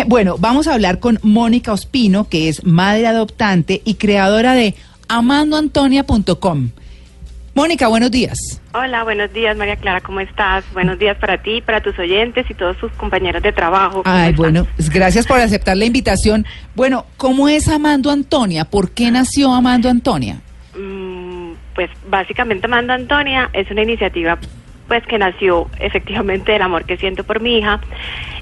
Eh, Bueno, vamos a hablar con Mónica Ospino, que es madre adoptante y creadora de amandoantonia.com. Mónica, buenos días. Hola, buenos días María Clara, ¿cómo estás? Buenos días para ti, para tus oyentes y todos tus compañeros de trabajo. ¿Cómo Ay, están? bueno, pues gracias por aceptar la invitación. Bueno, ¿cómo es Amando Antonia? ¿Por qué nació Amando Antonia? Mm, pues básicamente Amando Antonia es una iniciativa pues que nació efectivamente del amor que siento por mi hija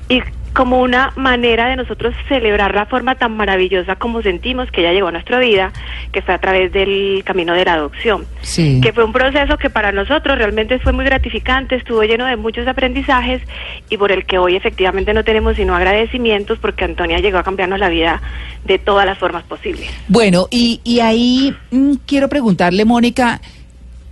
y como una manera de nosotros celebrar la forma tan maravillosa como sentimos que ella llegó a nuestra vida, que fue a través del camino de la adopción. Sí. que fue un proceso que para nosotros realmente fue muy gratificante, estuvo lleno de muchos aprendizajes y por el que hoy efectivamente no tenemos sino agradecimientos porque Antonia llegó a cambiarnos la vida de todas las formas posibles. Bueno, y, y ahí mm, quiero preguntarle, Mónica,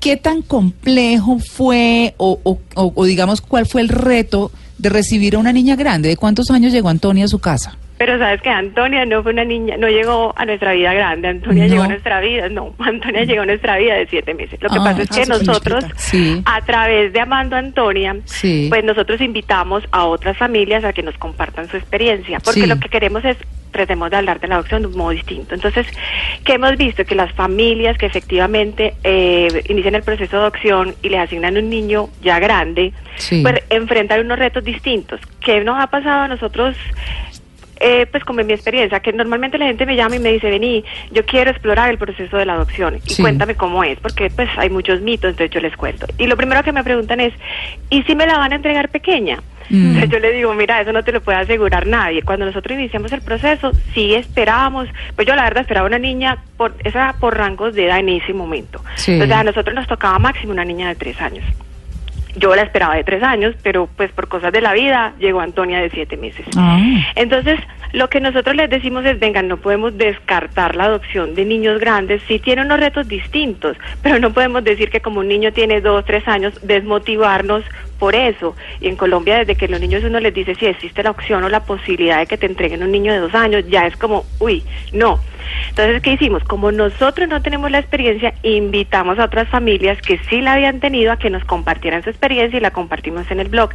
¿qué tan complejo fue o, o- o- digamos cuál fue el reto de recibir a una niña grande? ¿De cuántos años llegó Antonia a su casa? Pero sabes que Antonia no fue una niña, no llegó a nuestra vida grande, Antonia No. llegó a nuestra vida, no, Antonia llegó a nuestra vida de siete meses. Lo que Ah, pasa es que nosotros. Sí. a través de Amando a Antonia, Sí. pues nosotros invitamos a otras familias a que nos compartan su experiencia, porque Sí. lo que queremos es tratemos de hablar de la adopción de un modo distinto. Entonces, ¿qué hemos visto? Que las familias que efectivamente eh, inician el proceso de adopción y le asignan un niño ya grande, pues enfrentan unos retos distintos. ¿Qué nos ha pasado a nosotros? Eh, pues como en mi experiencia, que normalmente la gente me llama y me dice, vení, yo quiero explorar el proceso de la adopción y Sí. cuéntame cómo es, porque pues hay muchos mitos, entonces yo les cuento. Y lo primero que me preguntan es, ¿y si me la van a entregar pequeña? Mm. Entonces yo le digo, mira, eso no te lo puede asegurar nadie. Cuando nosotros iniciamos el proceso, sí esperábamos, pues yo la verdad esperaba una niña, por esa por rangos de edad en ese momento. Sí. Entonces a nosotros nos tocaba máximo una niña de tres años. Yo la esperaba de tres años, pero pues por cosas de la vida llegó Antonia de siete meses. Ah. Entonces, lo que nosotros les decimos es, vengan, no podemos descartar la adopción de niños grandes, sí tiene unos retos distintos, pero no podemos decir que como un niño tiene dos, tres años, desmotivarnos por eso. Y en Colombia, desde que los niños uno les dice si existe la opción o la posibilidad de que te entreguen un niño de dos años, ya es como, uy, no. Entonces, ¿qué hicimos? Como nosotros no tenemos la experiencia, invitamos a otras familias que sí la habían tenido a que nos compartieran su experiencia y la compartimos en el blog.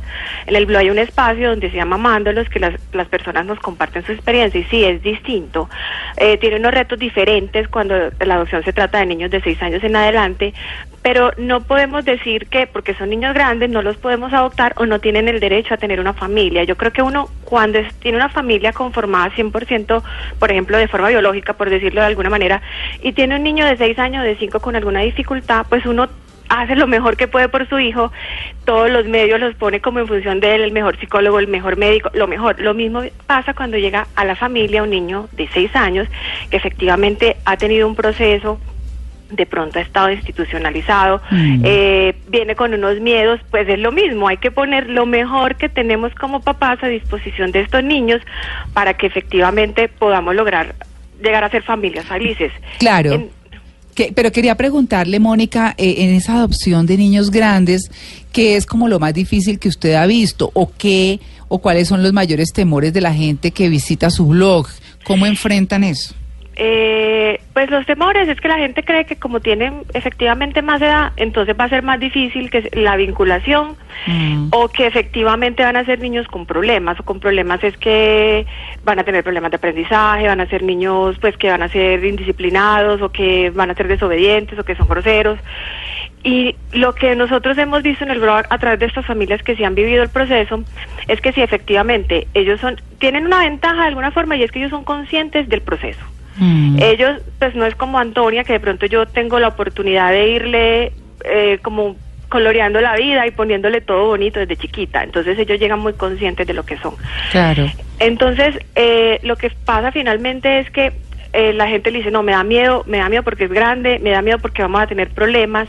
En el blog hay un espacio donde se llama Mándolos, que las, las personas nos comparten su experiencia y sí, es distinto. Eh, tiene unos retos diferentes cuando la adopción se trata de niños de seis años en adelante, pero no podemos decir que porque son niños grandes no los podemos adoptar o no tienen el derecho a tener una familia. Yo creo que uno cuando es- tiene una familia conformada 100%, por ejemplo, de forma biológica, por decirlo de alguna manera, y tiene un niño de 6 años, de 5 con alguna dificultad, pues uno hace lo mejor que puede por su hijo, todos los medios los pone como en función de él, el mejor psicólogo, el mejor médico, lo mejor. Lo mismo pasa cuando llega a la familia un niño de 6 años que efectivamente ha tenido un proceso de pronto ha estado institucionalizado, Mm. eh, viene con unos miedos, pues es lo mismo, hay que poner lo mejor que tenemos como papás a disposición de estos niños para que efectivamente podamos lograr llegar a ser familias felices. Claro. En- Que- pero quería preguntarle, Mónica, eh, en esa adopción de niños grandes, ¿qué es como lo más difícil que usted ha visto? ¿O qué, o cuáles son los mayores temores de la gente que visita su blog? ¿Cómo enfrentan eso? Eh, pues los temores es que la gente cree que como tienen efectivamente más edad, entonces va a ser más difícil que la vinculación Mm. o que efectivamente van a ser niños con problemas o con problemas es que van a tener problemas de aprendizaje, van a ser niños pues que van a ser indisciplinados o que van a ser desobedientes o que son groseros. Y lo que nosotros hemos visto en el blog a través de estas familias que sí han vivido el proceso es que si efectivamente ellos son tienen una ventaja de alguna forma y es que ellos son conscientes del proceso. Mm. Ellos, pues no es como Antonia, que de pronto yo tengo la oportunidad de irle eh, como coloreando la vida y poniéndole todo bonito desde chiquita. Entonces ellos llegan muy conscientes de lo que son. Claro. Entonces, eh, lo que pasa finalmente es que eh, la gente le dice, no, me da miedo, me da miedo porque es grande, me da miedo porque vamos a tener problemas.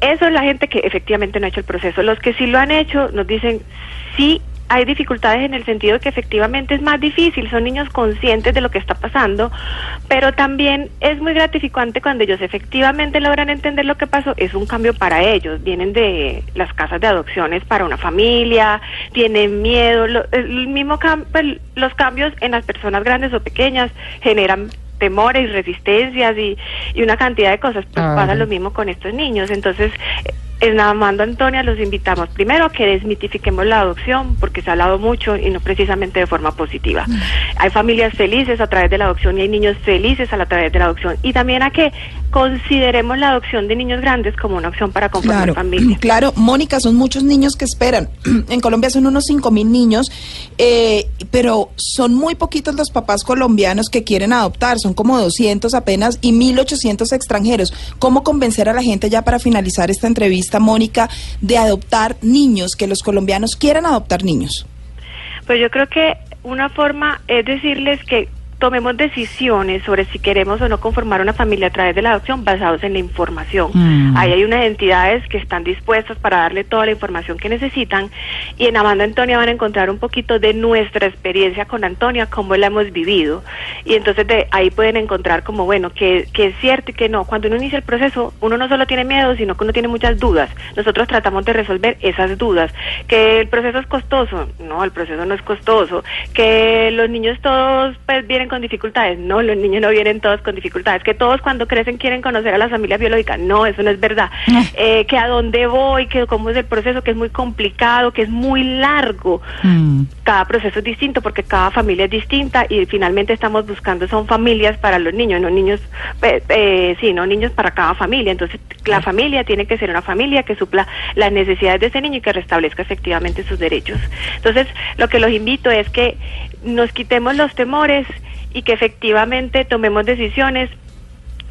Eso es la gente que efectivamente no ha hecho el proceso. Los que sí lo han hecho nos dicen, sí hay dificultades en el sentido de que efectivamente es más difícil, son niños conscientes de lo que está pasando, pero también es muy gratificante cuando ellos efectivamente logran entender lo que pasó, es un cambio para ellos, vienen de las casas de adopciones para una familia, tienen miedo, el mismo pues, los cambios en las personas grandes o pequeñas generan temores resistencias y, y una cantidad de cosas, pues Ah, pasa lo mismo con estos niños, entonces en Amando Antonia los invitamos primero a que desmitifiquemos la adopción, porque se ha hablado mucho y no precisamente de forma positiva. Hay familias felices a través de la adopción y hay niños felices a la través de la adopción. Y también a que consideremos la adopción de niños grandes como una opción para conformar Claro, familias. claro, Mónica, son muchos niños que esperan. En Colombia son unos 5 mil niños, eh, pero son muy poquitos los papás colombianos que quieren adoptar, son como 200 apenas y 1.800 extranjeros. ¿Cómo convencer a la gente ya para finalizar esta entrevista, Mónica, de adoptar niños, que los colombianos quieran adoptar niños? Pues yo creo que una forma es decirles que tomemos decisiones sobre si queremos o no conformar una familia a través de la adopción basados en la información. Mm. Ahí hay unas entidades que están dispuestas para darle toda la información que necesitan y en Amanda Antonia van a encontrar un poquito de nuestra experiencia con Antonia, cómo la hemos vivido. Y entonces de ahí pueden encontrar como, bueno, que, que es cierto y que no. Cuando uno inicia el proceso, uno no solo tiene miedo, sino que uno tiene muchas dudas. Nosotros tratamos de resolver esas dudas. Que el proceso es costoso, no, el proceso no es costoso. Que los niños todos pues vienen con dificultades, no, los niños no vienen todos con dificultades. Que todos cuando crecen quieren conocer a la familia biológica, no, eso no es verdad. Eh, que a dónde voy, que cómo es el proceso, que es muy complicado, que es muy largo Mm. cada proceso es distinto porque cada familia es distinta y finalmente estamos buscando son familias para los niños, no niños, eh, eh, sí, no niños para cada familia. Entonces la familia tiene que ser una familia que supla las necesidades de ese niño y que restablezca efectivamente sus derechos. Entonces lo que los invito es que nos quitemos los temores y que efectivamente tomemos decisiones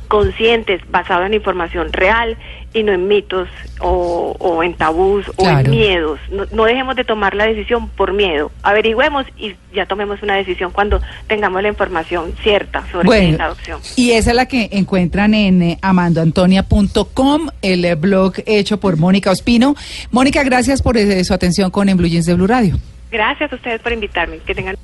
conscientes, basadas en información real y no en mitos o, o en tabús o en miedos. No, no dejemos de tomar la decisión por miedo. Averigüemos y ya tomemos una decisión cuando tengamos la información cierta sobre Bueno, esta adopción. y esa es la que encuentran en eh, amandoantonia.com, el eh, blog hecho por Mónica Ospino. Mónica, gracias por eh, su atención con En Blue Jeans de Blue Radio. Gracias a ustedes por invitarme. Que tengan